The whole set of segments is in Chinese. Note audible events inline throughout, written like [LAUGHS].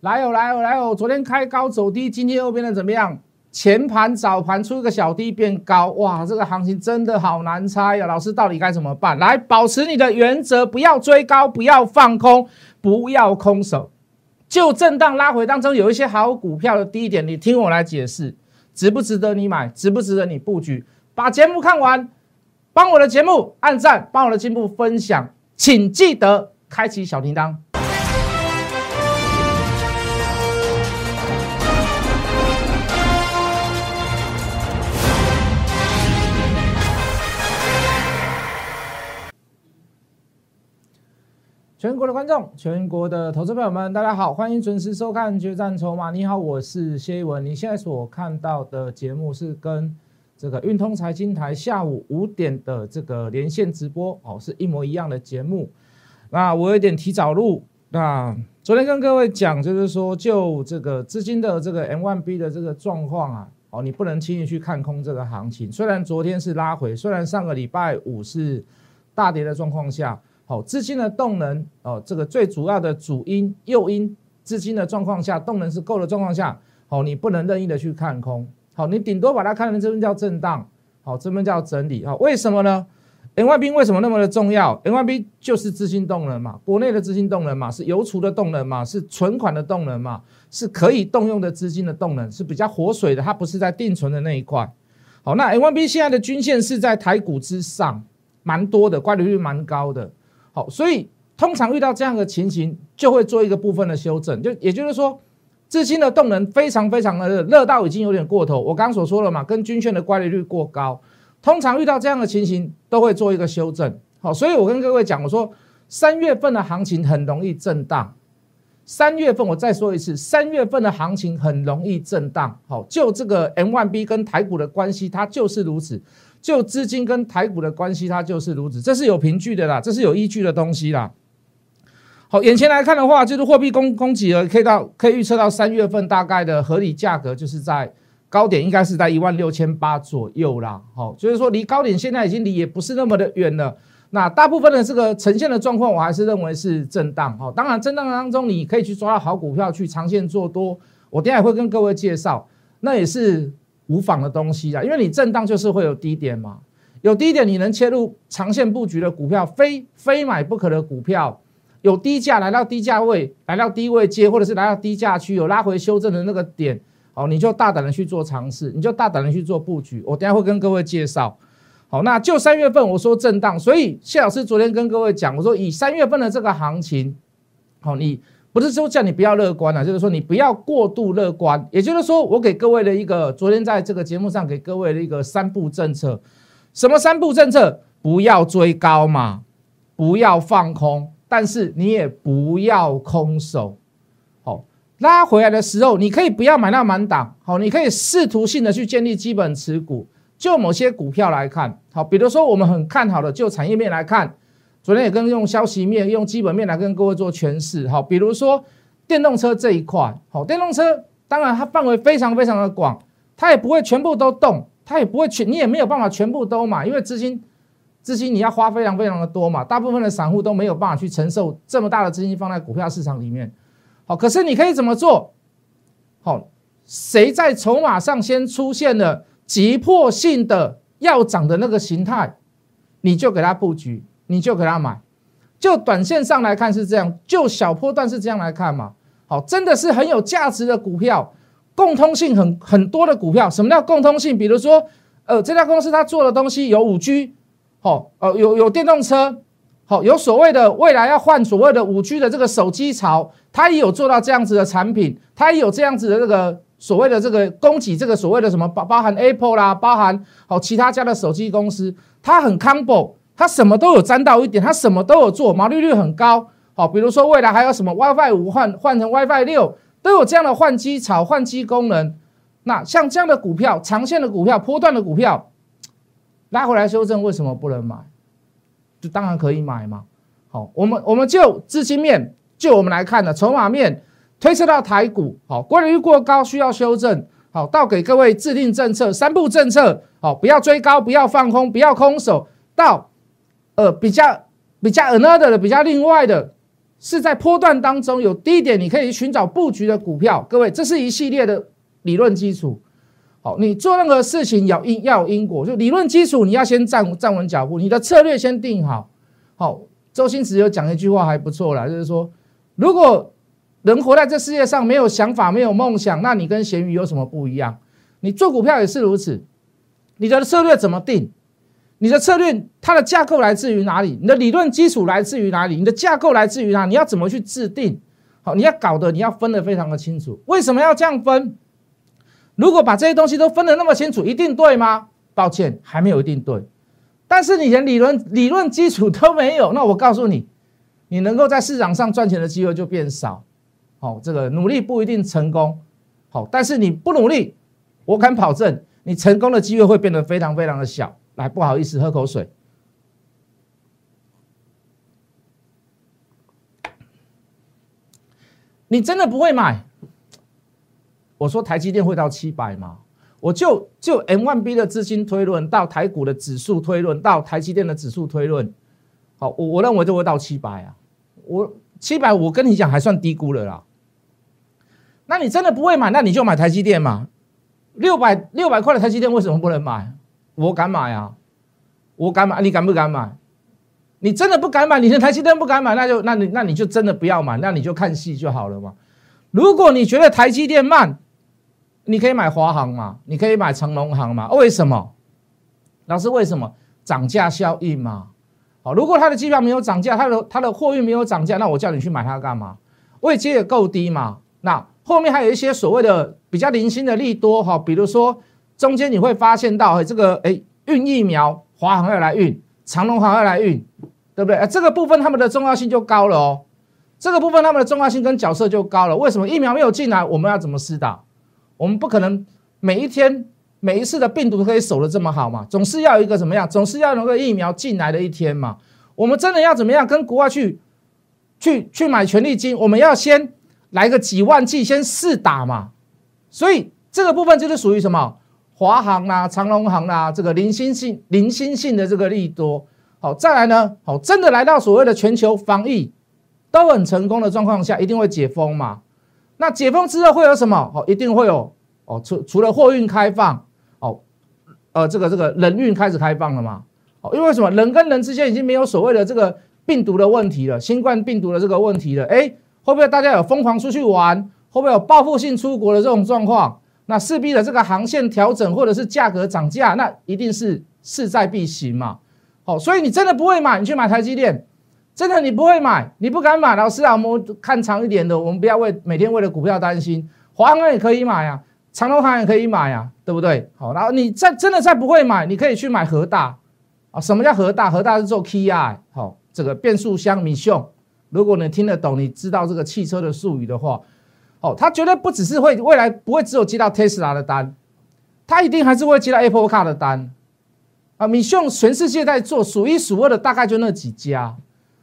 来哦来哦来哦！昨天开高走低，今天又变得怎么样？前盘早盘出一个小低变高，哇，这个行情真的好难猜呀！老师到底该怎么办？来，保持你的原则，不要追高，不要放空，不要空手。就震荡拉回当中，有一些好股票的低点，你听我来解释，值不值得你买，值不值得你布局？把节目看完，帮我的节目按赞，帮我的节目分享，请记得开启小铃铛。全国的观众，全国的投资朋友们，大家好，欢迎准时收看《决战筹码》。你好，我是谢一文。你现在所看到的节目是跟这个运通财经台下午五点的这个连线直播哦，是一模一样的节目。那我有点提早录。那昨天跟各位讲，就是说就这个资金的这个 M one B 的这个状况啊，哦，你不能轻易去看空这个行情。虽然昨天是拉回，虽然上个礼拜五是大跌的状况下。好，资金的动能哦，这个最主要的主因诱因资金的状况下，动能是够的状况下，好，你不能任意的去看空，好，你顶多把它看成这边叫震荡，好，这边叫整理，好，为什么呢？N Y B 为什么那么的重要？N Y B 就是资金动能嘛，国内的资金动能嘛，是邮储的动能嘛，是存款的动能嘛，是可以动用的资金的动能，是比较活水的，它不是在定存的那一块。好，那 N Y B 现在的均线是在台股之上，蛮多的，乖离率蛮高的。所以通常遇到这样的情形，就会做一个部分的修正，就也就是说，资金的动能非常非常的热，热到已经有点过头。我刚刚所说了嘛，跟均券的乖离率过高，通常遇到这样的情形，都会做一个修正。好，所以我跟各位讲，我说三月份的行情很容易震荡。三月份我再说一次，三月份的行情很容易震荡。好，就这个 M1B 跟台股的关系，它就是如此。就资金跟台股的关系，它就是如此，这是有凭据的啦，这是有依据的东西啦。好，眼前来看的话，就是货币供供给额可以到可以预测到三月份大概的合理价格，就是在高点应该是在一万六千八左右啦。好，就是说离高点现在已经离也不是那么的远了。那大部分的这个呈现的状况，我还是认为是震荡。好，当然震荡当中你可以去抓到好股票去长线做多，我等下会跟各位介绍，那也是。无妨的东西啊，因为你震荡就是会有低点嘛，有低点你能切入长线布局的股票，非非买不可的股票，有低价来到低价位，来到低位接，或者是来到低价区有拉回修正的那个点，哦，你就大胆的去做尝试，你就大胆的去做布局。我等下会跟各位介绍。好，那就三月份我说震荡，所以谢老师昨天跟各位讲，我说以三月份的这个行情，好，你。不是说叫你不要乐观了，就是说你不要过度乐观。也就是说，我给各位的一个昨天在这个节目上给各位的一个三步政策，什么三步政策？不要追高嘛，不要放空，但是你也不要空手。好，拉回来的时候，你可以不要买到满档，好，你可以试图性的去建立基本持股。就某些股票来看，好，比如说我们很看好的，就产业面来看。昨天也跟用消息面、用基本面来跟各位做诠释，好，比如说电动车这一块，好，电动车当然它范围非常非常的广，它也不会全部都动，它也不会全，你也没有办法全部都买，因为资金资金你要花非常非常的多嘛，大部分的散户都没有办法去承受这么大的资金放在股票市场里面，好，可是你可以怎么做？好，谁在筹码上先出现了急迫性的要涨的那个形态，你就给它布局。你就给他买，就短线上来看是这样，就小波段是这样来看嘛。好，真的是很有价值的股票，共通性很很多的股票。什么叫共通性？比如说，呃，这家公司它做的东西有五 G，好，呃，有有电动车，好，有所谓的未来要换所谓的五 G 的这个手机潮，它也有做到这样子的产品，它也有这样子的这个所谓的这个供给，这个所谓的什么包包含 Apple 啦，包含好其他家的手机公司，它很 combo。它什么都有沾到一点，它什么都有做，毛利率很高。好，比如说未来还有什么 WiFi 五换换成 WiFi 六，都有这样的换机潮、换机功能。那像这样的股票，长线的股票、波段的股票，拉回来修正，为什么不能买？就当然可以买嘛。好，我们我们就资金面，就我们来看的筹码面，推测到台股，好，关率过高需要修正。好，到给各位制定政策，三步政策，好，不要追高，不要放空，不要空手，到。呃，比较比较 another 的，比较另外的，是在波段当中有低点，你可以寻找布局的股票。各位，这是一系列的理论基础。好，你做任何事情要因要有因果，就理论基础，你要先站站稳脚步，你的策略先定好。好，周星驰有讲一句话还不错啦，就是说，如果人活在这世界上没有想法、没有梦想，那你跟咸鱼有什么不一样？你做股票也是如此，你的策略怎么定？你的策略它的架构来自于哪里？你的理论基础来自于哪里？你的架构来自于哪？你要怎么去制定？好，你要搞的你要分得非常的清楚。为什么要这样分？如果把这些东西都分得那么清楚，一定对吗？抱歉，还没有一定对。但是你连理论理论基础都没有，那我告诉你，你能够在市场上赚钱的机会就变少。好，这个努力不一定成功。好，但是你不努力，我敢保证你成功的机会会变得非常非常的小。来，不好意思，喝口水。你真的不会买？我说台积电会到七百吗？我就就 M one B 的资金推论到台股的指数推论到台积电的指数推论，好，我我认为就会到七百啊。我七百，我跟你讲还算低估了啦。那你真的不会买，那你就买台积电嘛。六百六百块的台积电为什么不能买？我敢买啊，我敢买，你敢不敢买？你真的不敢买，你的台积电不敢买，那就那你那你就真的不要买，那你就看戏就好了嘛。如果你觉得台积电慢，你可以买华航嘛，你可以买成隆航嘛。为什么？老师为什么？涨价效应嘛。好，如果它的机票没有涨价，它的它的货运没有涨价，那我叫你去买它干嘛？位阶也够低嘛。那后面还有一些所谓的比较零星的利多哈，比如说。中间你会发现到，哎，这个哎运疫苗，华航要来运，长隆航要来运，对不对？哎，这个部分他们的重要性就高了哦。这个部分他们的重要性跟角色就高了。为什么疫苗没有进来，我们要怎么施打？我们不可能每一天每一次的病毒可以守得这么好嘛？总是要有一个怎么样？总是要有个疫苗进来的一天嘛？我们真的要怎么样跟国外去去去买权利金？我们要先来个几万剂先试打嘛？所以这个部分就是属于什么？华航啦、长隆航啦，这个零星性、零星性的这个利多，好，再来呢，好，真的来到所谓的全球防疫都很成功的状况下，一定会解封嘛？那解封之后会有什么？好，一定会有哦，除除了货运开放，哦，呃，这个这个人运开始开放了嘛？哦，因为什么？人跟人之间已经没有所谓的这个病毒的问题了，新冠病毒的这个问题了，哎，会不会大家有疯狂出去玩？会不会有报复性出国的这种状况？那势必的这个航线调整或者是价格涨价，那一定是势在必行嘛。好，所以你真的不会买，你去买台积电，真的你不会买，你不敢买。老师啊，我们看长一点的，我们不要为每天为了股票担心。华航也可以买啊，长隆航也可以买啊，对不对？好，然后你再真的再不会买，你可以去买和大啊。什么叫和大？和大是做 KI，好，这个变速箱米秀。如果你听得懂，你知道这个汽车的术语的话。哦，他绝对不只是会未来不会只有接到 Tesla 的单，他一定还是会接到 Apple Car 的单啊！米秀全世界在做数一数二的，大概就那几家。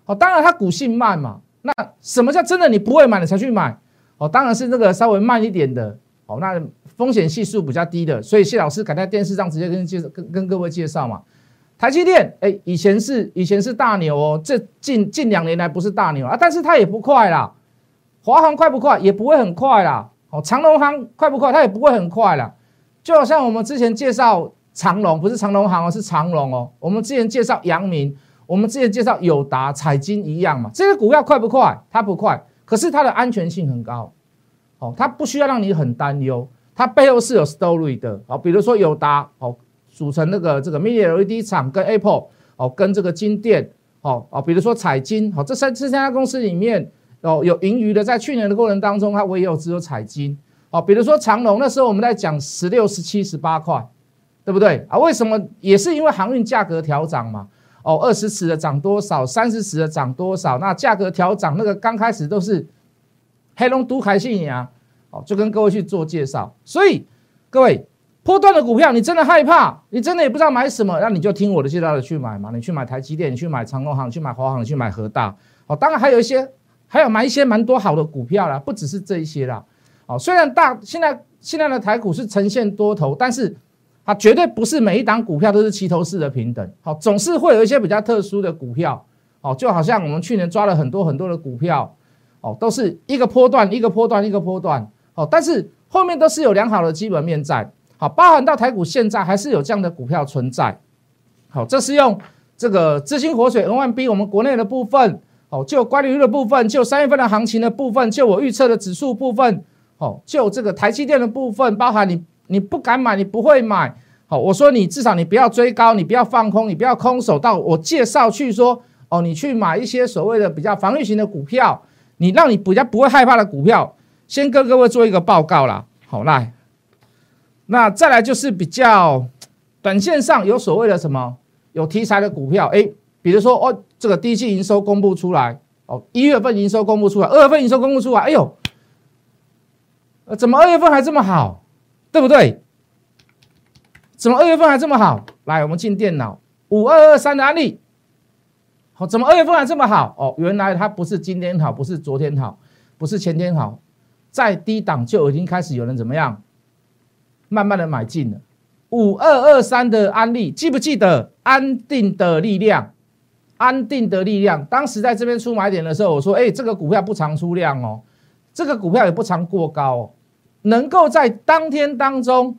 哦，当然它股性慢嘛。那什么叫真的你不会买你才去买？哦，当然是那个稍微慢一点的。哦，那风险系数比较低的。所以谢老师敢在电视上直接跟介跟跟各位介绍嘛。台积电，哎，以前是以前是大牛哦，这近近两年来不是大牛啊，但是它也不快啦。华航快不快？也不会很快啦。哦，长隆航快不快？它也不会很快啦。就好像我们之前介绍长隆，不是长隆航哦，是长隆哦。我们之前介绍阳明，我们之前介绍友达、彩金一样嘛。这些股票快不快？它不快，可是它的安全性很高。哦，它不需要让你很担忧，它背后是有 story 的。哦，比如说友达，哦，组成那个这个 mini LED 厂跟 Apple，哦，跟这个金店，哦哦，比如说彩金，哦，这三这三家公司里面。哦，有盈余的，在去年的过程当中，它唯有只有彩金哦。比如说长隆，那时候我们在讲十六、十七、十八块，对不对啊？为什么？也是因为航运价格调涨嘛。哦，二十尺的涨多少，三十尺的涨多少？那价格调涨，那个刚开始都是黑龙都开信呀。哦，就跟各位去做介绍。所以各位，波段的股票，你真的害怕，你真的也不知道买什么，那你就听我的介绍的去买嘛。你去买台积电，你去买长隆行，去买华航，你去买和大。哦，当然还有一些。还有买一些蛮多好的股票啦，不只是这一些啦。哦，虽然大现在现在的台股是呈现多头，但是它绝对不是每一档股票都是齐头式的平等。好，总是会有一些比较特殊的股票。哦，就好像我们去年抓了很多很多的股票，哦，都是一个波段一个波段一个波段，哦，但是后面都是有良好的基本面在，好，包含到台股现在还是有这样的股票存在，好，这是用这个资金活水 N 万 B 我们国内的部分，哦，就关率的部分，就三月份的行情的部分，就我预测的指数部分，哦，就这个台积电的部分，包含你你不敢买，你不会买。好，我说你至少你不要追高，你不要放空，你不要空手到我介绍去说哦，你去买一些所谓的比较防御型的股票，你让你比较不会害怕的股票，先跟各位做一个报告啦。好，来，那再来就是比较短线上有所谓的什么有题材的股票，哎，比如说哦，这个第一季营收公布出来，哦，一月份营收公布出来，二月份营收公布出来，哎呦，呃，怎么二月份还这么好，对不对？怎么二月份还这么好？来，我们进电脑，五二二三的案例。好，怎么二月份还这么好？哦，原来它不是今天好，不是昨天好，不是前天好，在低档就已经开始有人怎么样，慢慢的买进了。五二二三的案例，记不记得？安定的力量，安定的力量。当时在这边出买点的时候，我说，哎，这个股票不常出量哦，这个股票也不常过高哦，能够在当天当中。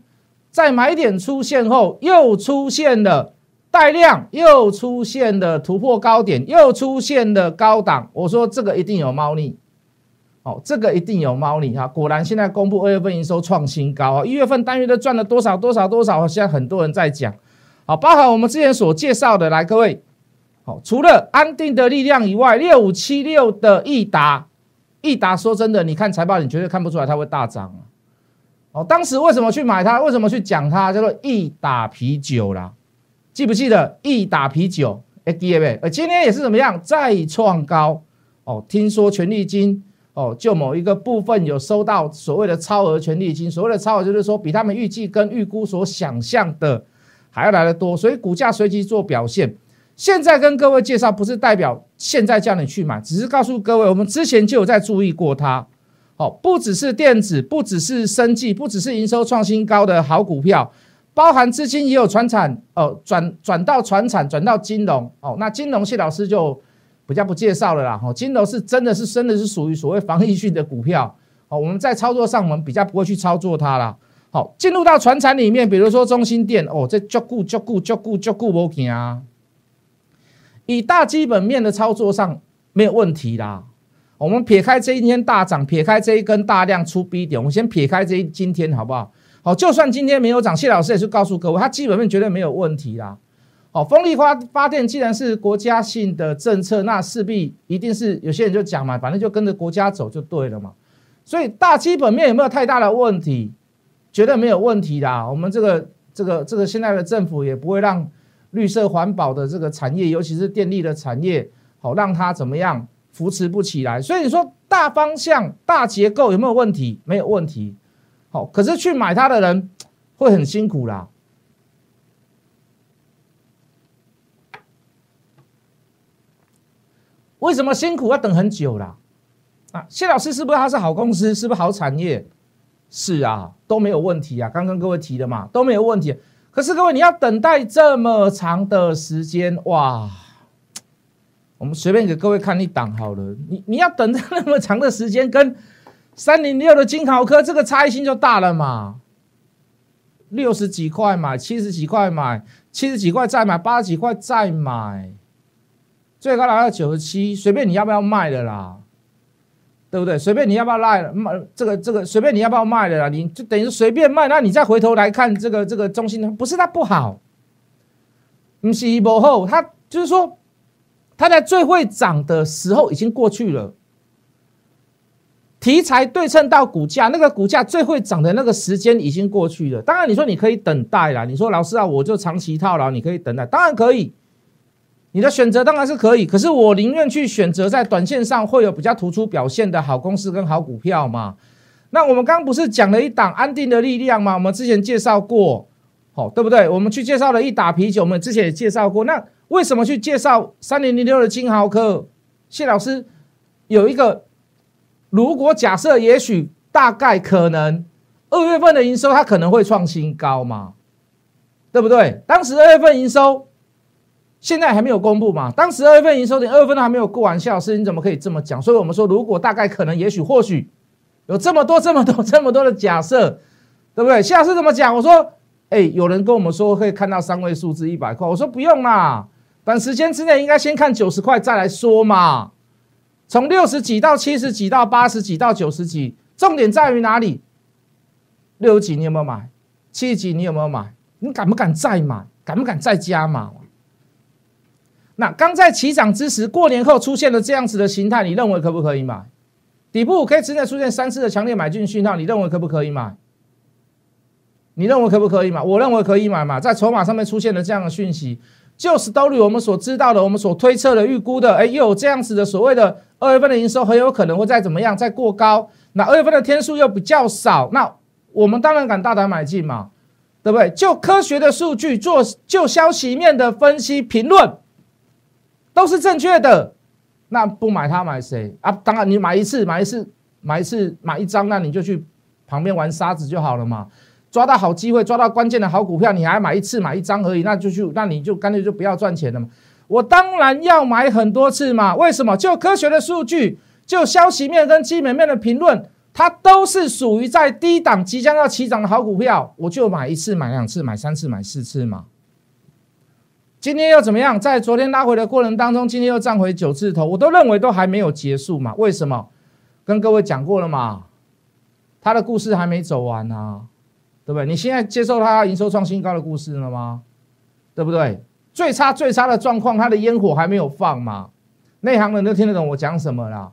在买点出现后，又出现了带量，又出现了突破高点，又出现了高档。我说这个一定有猫腻，哦，这个一定有猫腻哈。果然，现在公布二月份营收创新高啊，一月份单月都赚了多少多少多少？现在很多人在讲，好，包含我们之前所介绍的，来各位，好，除了安定的力量以外，六五七六的益达，益达说真的，你看财报，你绝对看不出来它会大涨啊。哦，当时为什么去买它？为什么去讲它？叫做易打啤酒啦，记不记得易打啤酒？哎，第二位，呃，今天也是怎么样？再创高哦。听说权利金哦，就某一个部分有收到所谓的超额权利金，所谓的超额就是说比他们预计跟预估所想象的还要来的多，所以股价随即做表现。现在跟各位介绍，不是代表现在叫你去买，只是告诉各位，我们之前就有在注意过它。好，不只是电子，不只是生技，不只是营收创新高的好股票，包含资金也有传产哦，转转到传产，转到金融哦。那金融谢老师就比较不介绍了啦。哦，金融是真的是真的是属于所谓防御性的股票哦。我们在操作上，我们比较不会去操作它啦。好，进入到传产里面，比如说中心店哦，这足顾足顾足顾足顾不行啊。以大基本面的操作上没有问题啦。我们撇开这一天大涨，撇开这一根大量出 B 点，我们先撇开这一今天好不好？好，就算今天没有涨，谢老师也是告诉各位，它基本面绝对没有问题啦。好，风力发发电既然是国家性的政策，那势必一定是有些人就讲嘛，反正就跟着国家走就对了嘛。所以大基本面有没有太大的问题？绝对没有问题的。我们这个这个这个现在的政府也不会让绿色环保的这个产业，尤其是电力的产业，好让它怎么样？扶持不起来，所以你说大方向、大结构有没有问题？没有问题。好，可是去买它的人会很辛苦啦。为什么辛苦？要等很久啦。啊，谢老师是不是他是好公司？是不是好产业？是啊，都没有问题啊。刚刚各位提的嘛，都没有问题。可是各位你要等待这么长的时间，哇！我们随便给各位看一档好了，你你要等那么长的时间，跟三零六的金豪科这个差异性就大了嘛？六十几块买，七十几块买，七十几块再买，八十几块再买，最高来到九十七，随便你要不要卖的啦，对不对？随便你要不要卖卖这个这个，随便你要不要卖的啦，你就等于随便卖，那你再回头来看这个这个中心，不是它不好，不是不好，它就是说。它在最会涨的时候已经过去了，题材对称到股价，那个股价最会涨的那个时间已经过去了。当然，你说你可以等待啦，你说老师啊，我就长期套牢，你可以等待，当然可以，你的选择当然是可以。可是我宁愿去选择在短线上会有比较突出表现的好公司跟好股票嘛。那我们刚刚不是讲了一档安定的力量吗？我们之前介绍过，好对不对？我们去介绍了一打啤酒，我们之前也介绍过那。为什么去介绍三零零六的金豪科？谢老师有一个，如果假设也许大概可能二月份的营收它可能会创新高嘛，对不对？当时二月份营收现在还没有公布嘛？当时二月份营收连二月份都还没有过完，谢老师你怎么可以这么讲？所以我们说，如果大概可能，也许或许有这么多、这么多、这么多的假设，对不对？谢老师怎么讲？我说，哎，有人跟我们说可以看到三位数字一百块，我说不用啦，短时间之内应该先看九十块再来说嘛。从六十几到七十几到八十几到九十几，重点在于哪里？六十几你有没有买？七十几你有没有买？你敢不敢再买？敢不敢再加码？那刚在起涨之时，过年后出现了这样子的形态，你认为可不可以买？底部可以之内出现三次的强烈买进讯号，你认为可不可以买？你认为可不可以买？我认为可以买嘛，在筹码上面出现了这样的讯息，就是都绿我们所知道的，我们所推测的、预估的，哎，又有这样子的所谓的二月份的营收很有可能会再怎么样，再过高。那二月份的天数又比较少，那我们当然敢大胆买进嘛，对不对？就科学的数据做，就消息面的分析评论。都是正确的，那不买它买谁啊？当然你买一次买一次买一次买一张，那你就去旁边玩沙子就好了嘛。抓到好机会，抓到关键的好股票，你还买一次买一张而已，那就去，那你就干脆就不要赚钱了嘛。我当然要买很多次嘛。为什么？就科学的数据，就消息面跟基本面的评论，它都是属于在低档即将要起涨的好股票，我就买一次买两次买三次买四次嘛。今天又怎么样？在昨天拉回的过程当中，今天又涨回九字头，我都认为都还没有结束嘛？为什么？跟各位讲过了嘛？他的故事还没走完呢，对不对？你现在接受他营收创新高的故事了吗？对不对？最差最差的状况，他的烟火还没有放嘛？内行人都听得懂我讲什么啦，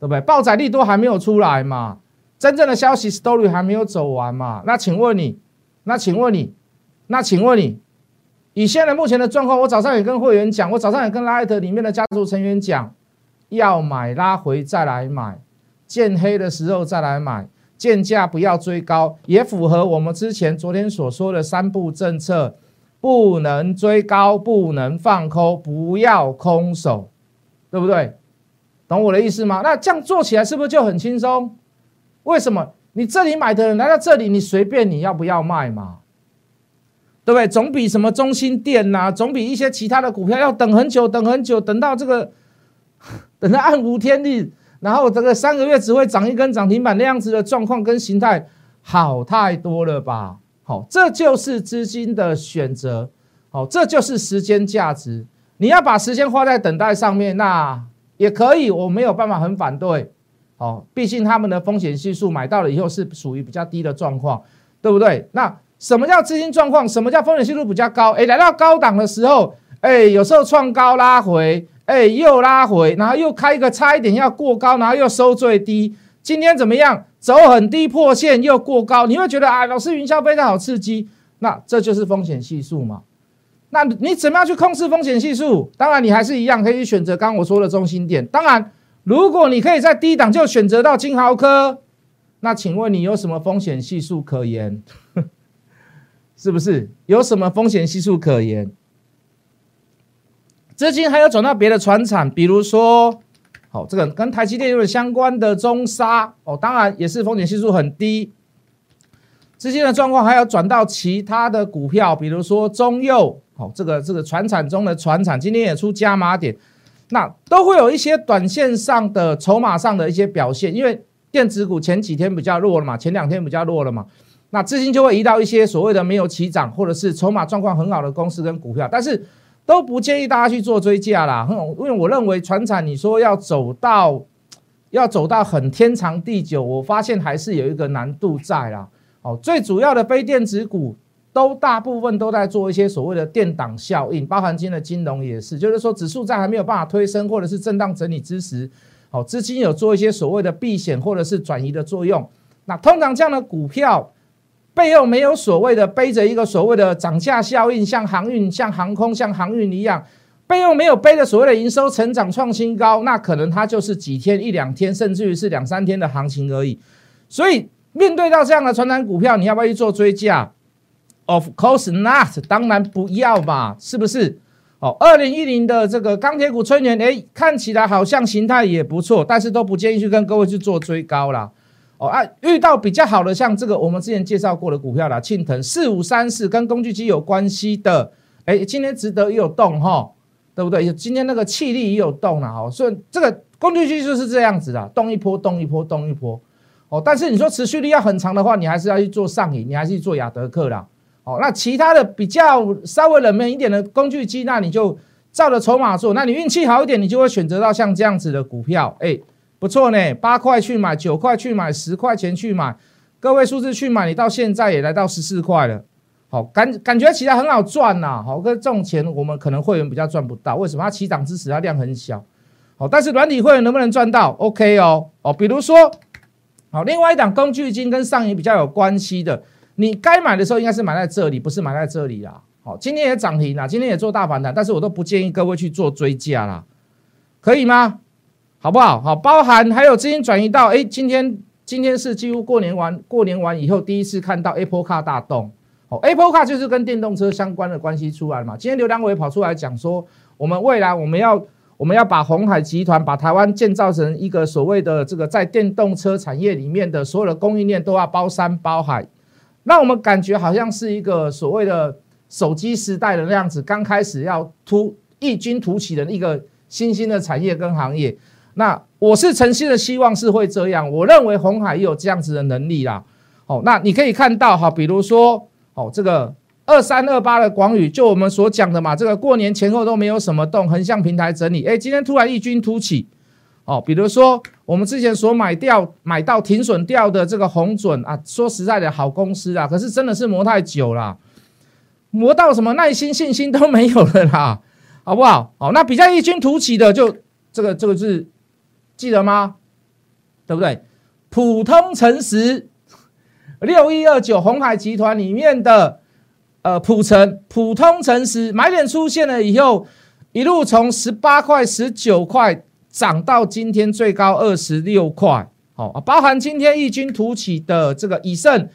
对不对？爆载力都还没有出来嘛？真正的消息 story 还没有走完嘛？那请问你？那请问你？那请问你？以现在目前的状况，我早上也跟会员讲，我早上也跟拉艾特里面的家族成员讲，要买拉回再来买，见黑的时候再来买，见价不要追高，也符合我们之前昨天所说的三步政策，不能追高，不能放空，不要空手，对不对？懂我的意思吗？那这样做起来是不是就很轻松？为什么？你这里买的人来到这里，你随便你要不要卖嘛？对不对？总比什么中心店呐，总比一些其他的股票要等很久，等很久，等到这个 [LAUGHS] 等到暗无天日，然后这个三个月只会涨一根涨停板那样子的状况跟形态好太多了吧？好，这就是资金的选择，好，这就是时间价值。你要把时间花在等待上面，那也可以，我没有办法很反对。好，毕竟他们的风险系数买到了以后是属于比较低的状况，对不对？那。什么叫资金状况？什么叫风险系数比较高？哎，来到高档的时候，哎，有时候创高拉回，哎，又拉回，然后又开一个差一点要过高，然后又收最低。今天怎么样？走很低破线又过高，你会觉得啊，老师云霄飞车好刺激。那这就是风险系数嘛？那你怎么样去控制风险系数？当然，你还是一样可以选择刚刚我说的中心点。当然，如果你可以在低档就选择到金豪科，那请问你有什么风险系数可言？是不是有什么风险系数可言？资金还要转到别的船厂，比如说，好，这个跟台积电有点相关的中沙哦，当然也是风险系数很低。资金的状况还要转到其他的股票，比如说中佑，好，这个这个船产中的船产今天也出加码点，那都会有一些短线上的筹码上的一些表现，因为电子股前几天比较弱了嘛，前两天比较弱了嘛。那资金就会移到一些所谓的没有起涨或者是筹码状况很好的公司跟股票，但是都不建议大家去做追价啦。因为我认为船产你说要走到要走到很天长地久，我发现还是有一个难度在啦。哦，最主要的非电子股都大部分都在做一些所谓的电档效应，包含今天的金融也是，就是说指数在还没有办法推升或者是震荡整理之时，哦，资金有做一些所谓的避险或者是转移的作用。那通常这样的股票。背后没有所谓的背着一个所谓的涨价效应，像航运、像航空、像航运一样，背后没有背着所谓的营收成长创新高，那可能它就是几天、一两天，甚至于是两三天的行情而已。所以面对到这样的传统股票，你要不要去做追加？Of course not，当然不要嘛，是不是？哦，二零一零的这个钢铁股春元，哎，看起来好像形态也不错，但是都不建议去跟各位去做追高了。哦啊，遇到比较好的，像这个我们之前介绍过的股票啦，庆腾四五三四跟工具机有关系的，哎，今天值得有动哈，对不对？今天那个气力也有动了哈，所以这个工具机就是这样子的，动一波，动一波，动一波。哦，但是你说持续力要很长的话，你还是要去做上影，你还是去做亚德克啦。哦，那其他的比较稍微冷门一点的工具机，那你就照着筹码做。那你运气好一点，你就会选择到像这样子的股票，哎，不错呢，八块去买，九块去买，十块钱去买，个位数字去买，你到现在也来到十四块了。好，感感觉起来很好赚呐。好，跟这种钱我们可能会员比较赚不到，为什么？它起涨支持它量很小。好，但是软体会员能不能赚到？OK 哦，哦，比如说。好，另外一档工具金跟上影比较有关系的，你该买的时候应该是买在这里，不是买在这里啦。好，今天也涨停啦，今天也做大反弹，但是我都不建议各位去做追加啦，可以吗？好不好？好，包含还有资金转移到，哎，今天今天是几乎过年完，过年完以后第一次看到 Apple Car 大动。哦，Apple Car 就是跟电动车相关的关系出来了嘛。今天刘良伟跑出来讲说，我们未来我们要。我们要把红海集团把台湾建造成一个所谓的这个在电动车产业里面的所有的供应链都要包山包海，那我们感觉好像是一个所谓的手机时代的那样子，刚开始要突异军突起的一个新兴的产业跟行业。那我是诚心的希望是会这样，我认为红海也有这样子的能力啦。哦，那你可以看到哈，比如说哦这个。二三二八的广宇，就我们所讲的嘛，这个过年前后都没有什么动，横向平台整理，哎，今天突然异军突起，哦，比如说我们之前所买掉、买到停损掉的这个红准啊，说实在的好公司啊，可是真的是磨太久了，磨到什么耐心、信心都没有了啦，好不好？好，那比较异军突起的，就这个这个是记得吗？对不对？普通诚实六一二九红海集团里面的。呃，普诚普通诚实买点出现了以后，一路从十八块、十九块涨到今天最高二十六块，好啊，包含今天异军突起的这个以盛，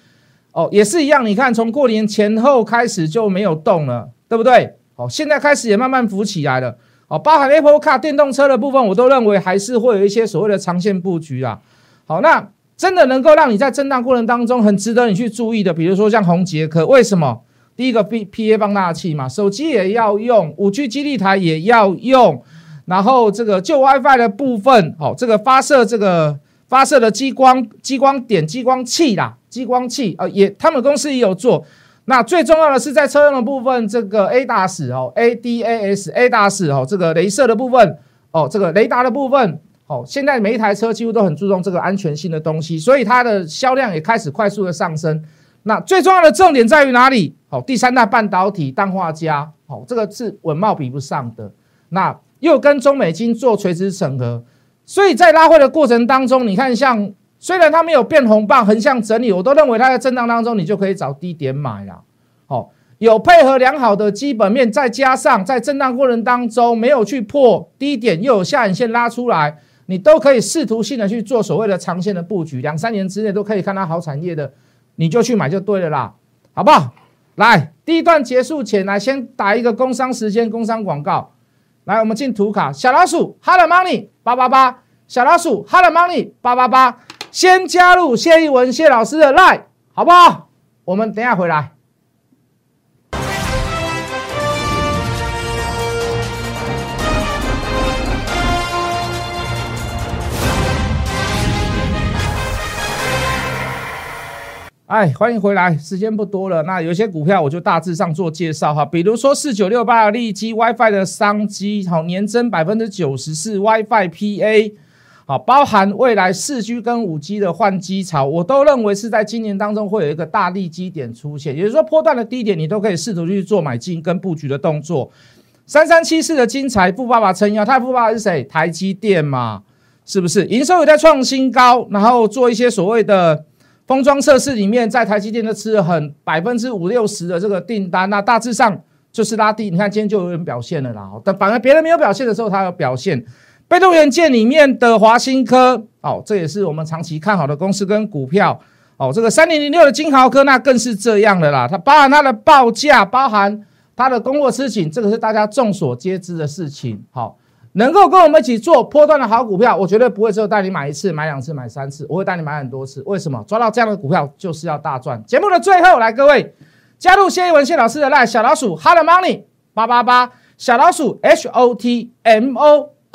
哦，也是一样，你看从过年前后开始就没有动了，对不对？好，现在开始也慢慢浮起来了，哦，包含 Apple Car 电动车的部分，我都认为还是会有一些所谓的长线布局啊。好，那真的能够让你在震荡过程当中很值得你去注意的，比如说像红杰科，为什么？第一个 P P A 放大器嘛，手机也要用，五 G 基地台也要用，然后这个旧 WiFi 的部分，好，这个发射这个发射的激光激光点激光器啦，激光器啊，也他们公司也有做。那最重要的是在车用的部分，这个 A 大使哦，A D A S A 大使哦，这个镭射的部分哦，这个雷达的部分哦，现在每一台车几乎都很注重这个安全性的东西，所以它的销量也开始快速的上升。那最重要的重点在于哪里？好，第三代半导体氮化镓，好，这个是稳茂比不上的。那又跟中美金做垂直整合，所以在拉回的过程当中，你看像虽然它没有变红棒，横向整理，我都认为它在震荡当中，你就可以找低点买了。好，有配合良好的基本面，再加上在震荡过程当中没有去破低点，又有下影线拉出来，你都可以试图性的去做所谓的长线的布局，两三年之内都可以看它好产业的。你就去买就对了啦，好不好？来，第一段结束前，来先打一个工商时间，工商广告。来，我们进图卡，小老鼠，Hello Money 八八八，小老鼠，Hello Money 八八八，先加入谢一文谢老师的 Line，好不好？我们等下回来。哎，欢迎回来，时间不多了。那有些股票我就大致上做介绍哈，比如说四九六八的利基 WiFi 的商机，好，年增百分之九十四，WiFi PA，好，包含未来四 G 跟五 G 的换机潮，我都认为是在今年当中会有一个大利基点出现，也就是说波段的低点你都可以试图去做买进跟布局的动作。三三七四的精彩富爸爸撑腰，他富爸爸是谁？台积电嘛，是不是？营收也在创新高，然后做一些所谓的。封装测试里面，在台积电都吃了很百分之五六十的这个订单，那大致上就是拉低。你看今天就有人表现了啦，但反而别人没有表现的时候，它有表现。被动元件里面的华新科，哦，这也是我们长期看好的公司跟股票。哦，这个三零零六的金豪科，那更是这样的啦。它包含它的报价，包含它的供货吃紧，这个是大家众所皆知的事情。好。能够跟我们一起做波段的好股票，我绝对不会只有带你买一次、买两次、买三次，我会带你买很多次。为什么？抓到这样的股票就是要大赚。节目的最后，来各位加入谢一文谢老师的赖小老鼠，Hard Money 八八八，小老鼠 H O T M O